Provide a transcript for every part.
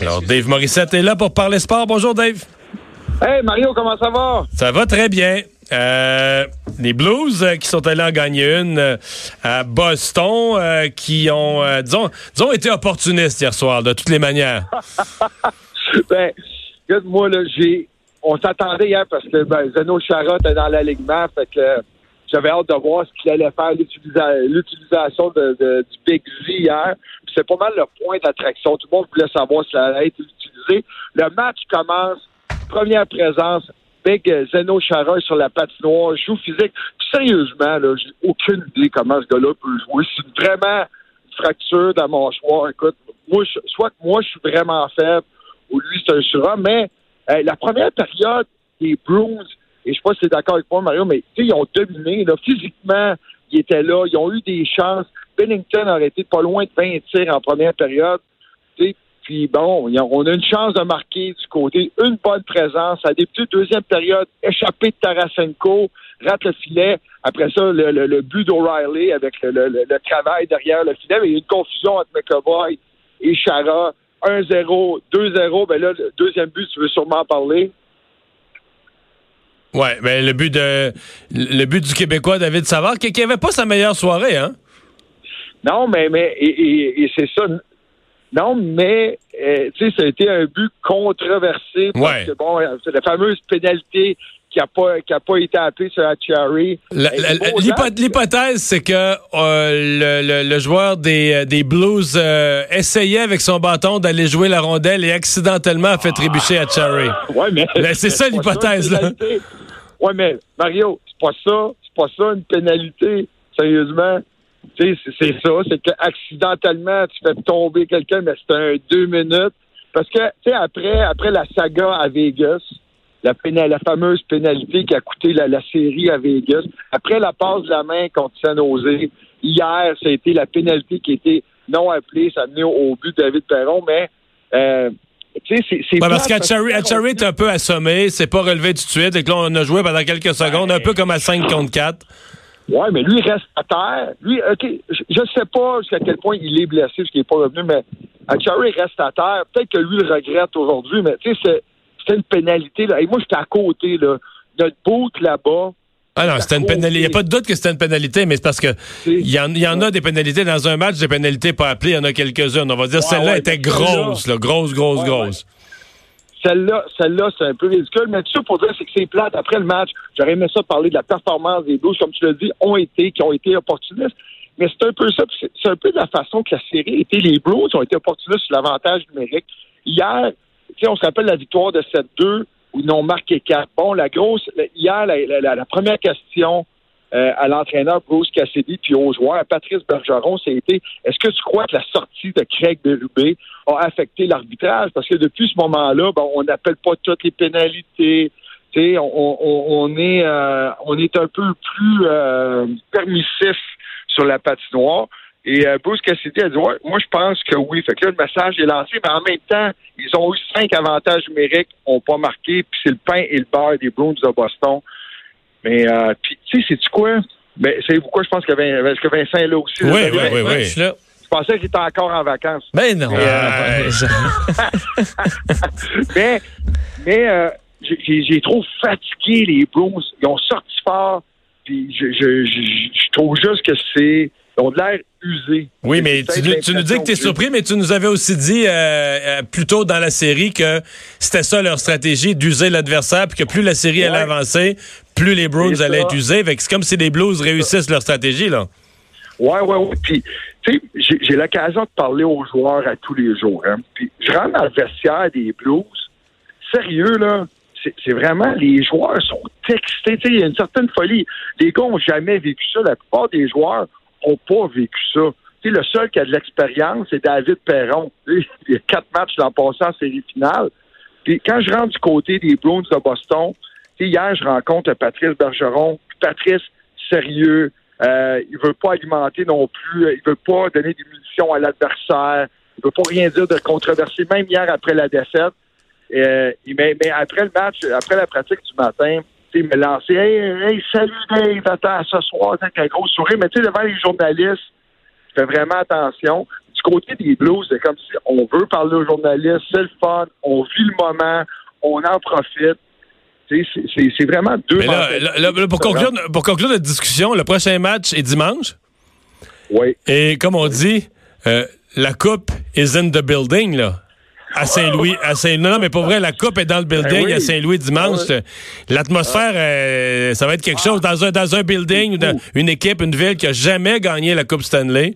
Alors, Dave Morissette est là pour parler sport. Bonjour, Dave. Hey Mario, comment ça va? Ça va très bien. Euh, les Blues euh, qui sont allés en gagner une euh, à Boston, euh, qui ont, euh, disons, disons, été opportunistes hier soir, de toutes les manières. ben, regarde, moi, là, j'ai. On s'attendait hier parce que ben, Zeno Chara était dans l'alignement, fait que j'avais hâte de voir ce qu'il allait faire, l'utilisa- l'utilisation de, du Big Z hier. C'est pas mal le point d'attraction. Tout le monde voulait savoir si ça allait être utilisé. Le match commence, première présence, Big Zeno Chara est sur la patinoire, joue physique. Puis sérieusement, là, j'ai aucune idée comment ce gars-là peut jouer. C'est vraiment une fracture dans mon choix. Écoute, moi, je- soit que moi, je suis vraiment faible, ou lui, c'est un surhomme, mais la première période des Bruins, et je sais pas si tu es d'accord avec moi, Mario, mais ils ont dominé. Physiquement, ils étaient là, ils ont eu des chances. Bennington aurait été pas loin de 20 tirs en première période. Puis bon, on a une chance de marquer du côté. Une bonne présence. À débuté deuxième période, échappé de Tarasenko, rate le filet. Après ça, le, but d'O'Reilly avec le, travail derrière le filet. Il y a une confusion entre McAvoy et Chara. 1-0, 2-0. Ben là, le deuxième but, tu veux sûrement en parler. Ouais, mais le but de le but du Québécois David Savard, qui n'avait pas sa meilleure soirée, hein? Non, mais, mais c'est ça. Non, mais euh, tu sais, ça a été un but controversé parce Ouais. que bon, c'est la fameuse pénalité qui a pas qui a pas été appelée sur. La- la- l'hypo- L'hypothèse, c'est que euh, le, le- le joueur des, euh, des Blues euh, essayait avec son bâton d'aller jouer la rondelle et accidentellement a fait trébucher à Cherry. Ouais, mais Mais c'est ça, l'hypothèse, là. Ouais, mais Mario, c'est pas ça, c'est pas ça une pénalité. Sérieusement, tu sais, c'est- ça, c'est que accidentellement tu fais tomber quelqu'un, mais c'est un deux minutes. Parce que tu sais, après après la saga à Vegas, la, fameuse pénalité qui a coûté la, la série à Vegas, après la passe de la main contre San Jose, hier, ça a été la pénalité qui était non appelée, ça a mené au, but de David Perron, mais euh, tu sais, c'est c'est Ouais, parce Cherry, t'es un peu assommé, c'est pas relevé tout de suite, et que là, on a joué pendant quelques secondes, un peu comme à 5 contre 4. Ouais, mais lui, il reste à terre. Lui, OK, je, je sais pas jusqu'à quel point il est blessé, parce qu'il n'est pas revenu, mais Achary reste à terre. Peut-être que lui le regrette aujourd'hui, mais tu sais, c'est- c'était une pénalité. Là. Et moi, j'étais à côté, là. Notre boot là-bas. Ah non, c'était une pénalité. Il n'y a pas de doute que c'était une pénalité, mais c'est parce que il y, en, y en a des pénalités dans un match, des pénalités pas appelées, il y en a quelques-unes. On va dire, celle-là ouais, était celle-là- grosse, là, grosse, grosse, Ouais, grosse. Celle-là, celle-là, c'est un peu ridicule. Mais tout ça pour dire, c'est que c'est plate. Après le match, j'aurais aimé ça parler de la performance des Blues, comme tu l'as dit, ont été, qui ont été opportunistes. Mais c'est un peu ça. C'est un peu de la façon que la série était. Les Blues ont été opportunistes sur l'avantage numérique. Hier, on se rappelle la victoire de 7-2 où ils n'ont marqué 4. Bon, la grosse, hier, la première question euh, à l'entraîneur Bruce Cassidy puis aux joueurs, Patrice Bergeron, c'était est-ce que tu crois que la sortie de Craig Berube a affecté l'arbitrage? Parce que depuis ce moment-là, bon, on n'appelle pas toutes les pénalités. On, on- on est euh, on est un peu plus euh, permissif sur la patinoire. Et euh, Bruce Cassidy a dit ouais, moi je pense que oui. Fait que là, le message est lancé, mais en même temps, ils ont eu cinq avantages numériques, n'ont pas marqué, puis c'est le pain et le beurre des Bruins de Boston. Mais euh, puis tu sais, c'est quoi? Ben, c'est pourquoi je pense que, Vin- que Vincent est là aussi. Oui, là? oui, oui, Ouais, oui. je suis là. Je pensais qu'il était encore en vacances. Ben non. Euh, Ouais, je- mais mais euh, j'ai- trop fatigué les Bruins. Ils ont sorti fort. Puis je, je, je, je trouve juste que c'est. Ils ont de l'air usés. Oui, mais tu, nous- tu nous dis que tu es surpris, mais tu nous avais aussi dit euh, euh, plus tôt dans la série que c'était ça leur stratégie, d'user l'adversaire, puis que plus la série allait avancer, plus les C'est allaient être usés. C'est comme si les Blues réussissent leur stratégie. là. Ouais, ouais, ouais. Puis, tu sais, j'ai- l'occasion de parler aux joueurs à tous les jours. Hein. Puis, je rentre dans le vestiaire des Blues. Sérieux, là, c'est vraiment, les joueurs sont sais, il y a une certaine folie. Les gars n'ont jamais vécu ça. La plupart des joueurs n'ont pas vécu ça. Tu sais, le seul qui a de l'expérience, c'est David Perron. Il y a quatre matchs l'an passé en série finale. Puis quand je rentre du côté des Bruins de Boston, hier, je rencontre Patrice Bergeron. Patrice, sérieux, euh, il veut pas alimenter non plus, il veut pas donner des munitions à l'adversaire, il veut pas rien dire de controversé, même hier après la défaite. Euh, mais après le match, après la pratique du matin, m'a lancé Hey, hey, salut Dave, attends, ce soir, avec un gros sourire. Mais tu sais, devant les journalistes, fais vraiment attention. Du côté des Blues, c'est comme si on veut parler aux journalistes, c'est le fun, on vit le moment, on en profite. C'est- vraiment deux Mais là, mentalités là, là, pour, conclure, pour conclure notre discussion, le prochain match est dimanche. Oui. Et comme on dit, euh, la coupe is in the building, là. À Saint-Louis, à Saint non, non, mais pour vrai, la coupe est dans le building Ben oui. à Saint-Louis dimanche. Ouais. L'atmosphère, euh, ça va être quelque chose dans un, dans un building ou dans une équipe, une ville qui a jamais gagné la Coupe Stanley.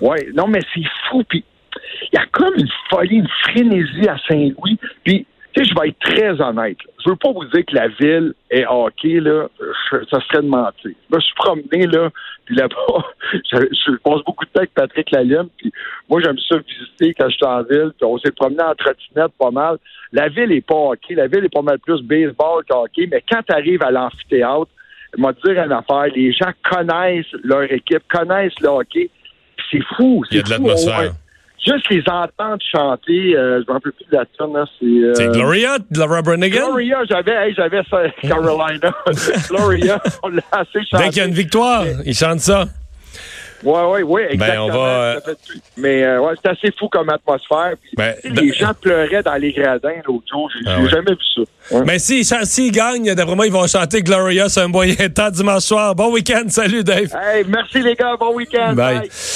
Oui, non, mais c'est fou. Puis il y a comme une folie, une frénésie à Saint-Louis. Puis, tu sais, je vais être très honnête. Je veux pas vous dire que la ville est hockey, là. Ça serait de mentir. Je me suis promené, là, puis là-bas, je, je passe beaucoup de temps avec Patrick Lalime, puis moi, j'aime ça visiter quand je suis en ville, puis on s'est promené en trottinette pas mal. La ville est pas hockey. La ville est pas mal plus baseball qu'hockey, mais quand tu arrives à l'amphithéâtre, te dire une affaire, les gens connaissent leur équipe, connaissent le hockey, puis c'est fou. Il y a de l'atmosphère. Juste les entendre chanter, euh, je me rappelle plus de la c'est... euh, C'est Gloria de Laura Branigan. Gloria, j'avais, hey, j'avais ça, Carolina. Gloria, on l'a assez chanté. Dès qu'il y a une victoire, ils chantent ça. Ouais, ouais, ouais, exactement. Ben, on va, fait- Mais euh, ouais, c'est assez fou comme atmosphère. Puis, Ben, les gens pleuraient dans les gradins l'autre jour. J'ai Ah ouais. jamais vu ça. Ouais. Mais s'ils chan- s'ils gagnent, d'après moi, ils vont chanter Gloria sur un moyen temps dimanche soir. Bon week-end. Salut, Dave. Hey, merci les gars, bon week-end. Bye. Bye.